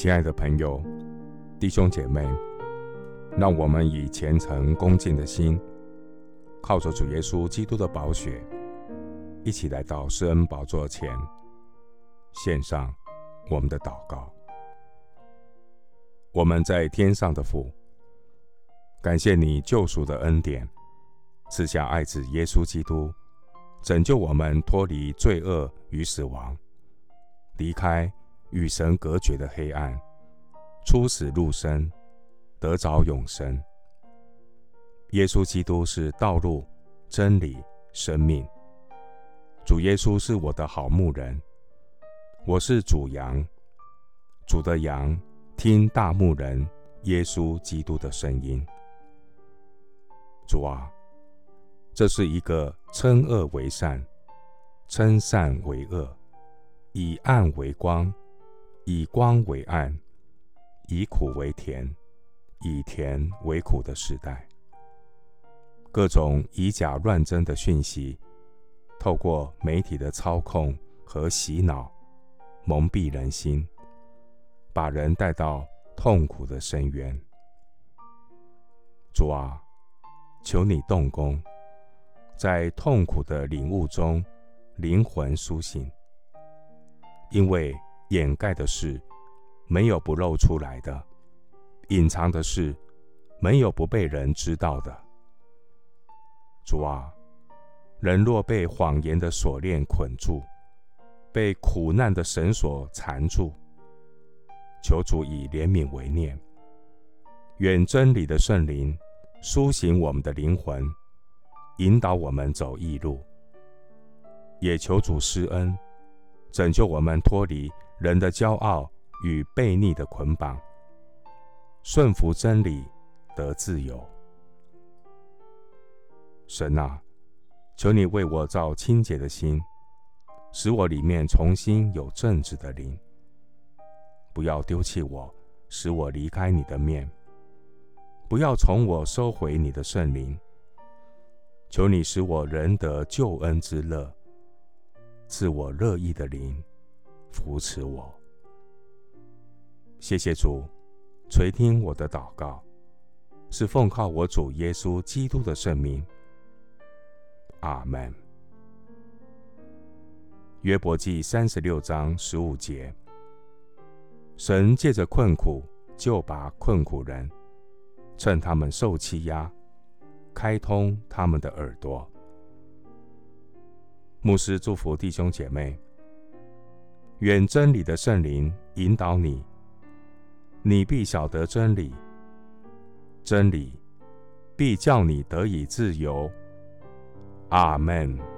亲爱的朋友、弟兄姐妹，让我们以虔诚恭敬的心，靠着主耶稣基督的宝血，一起来到施恩宝座前，献上我们的祷告。我们在天上的父，感谢你救赎的恩典，赐下爱子耶稣基督，拯救我们脱离罪恶与死亡，离开与神隔绝的黑暗，出死入生，得着永生。耶稣基督是道路、真理、生命。主耶稣是我的好牧人，我是主羊。主的羊听大牧人耶稣基督的声音。主啊，这是一个称恶为善、称善为恶、以暗为光。以光为暗，以苦为甜，以甜为苦的时代。各种以假乱真的讯息，透过媒体的操控和洗脑，蒙蔽人心，把人带到痛苦的深渊。主啊，求你动工，在痛苦的领悟中，灵魂苏醒，因为。掩盖的事，没有不露出来的；隐藏的事，没有不被人知道的。主啊，人若被谎言的锁链捆住，被苦难的绳索缠住，求主以怜悯为念，远真理的圣灵苏醒我们的灵魂，引导我们走义路。也求主施恩，拯救我们脱离。人的骄傲与悖逆的捆绑，顺服真理得自由。神啊，求你为我造清洁的心，使我里面重新有正直的灵。不要丢弃我，使我离开你的面；不要从我收回你的圣灵。求你使我仍得救恩之乐，赐我乐意的灵。扶持我，谢谢主垂听我的祷告，是奉靠我主耶稣基督的圣名。阿门。约伯记三十六章十五节：神借着困苦救拔困苦人，趁他们受欺压，开通他们的耳朵。牧师祝福弟兄姐妹。远真理的圣灵引导你，你必晓得真理，真理必叫你得以自由。阿门。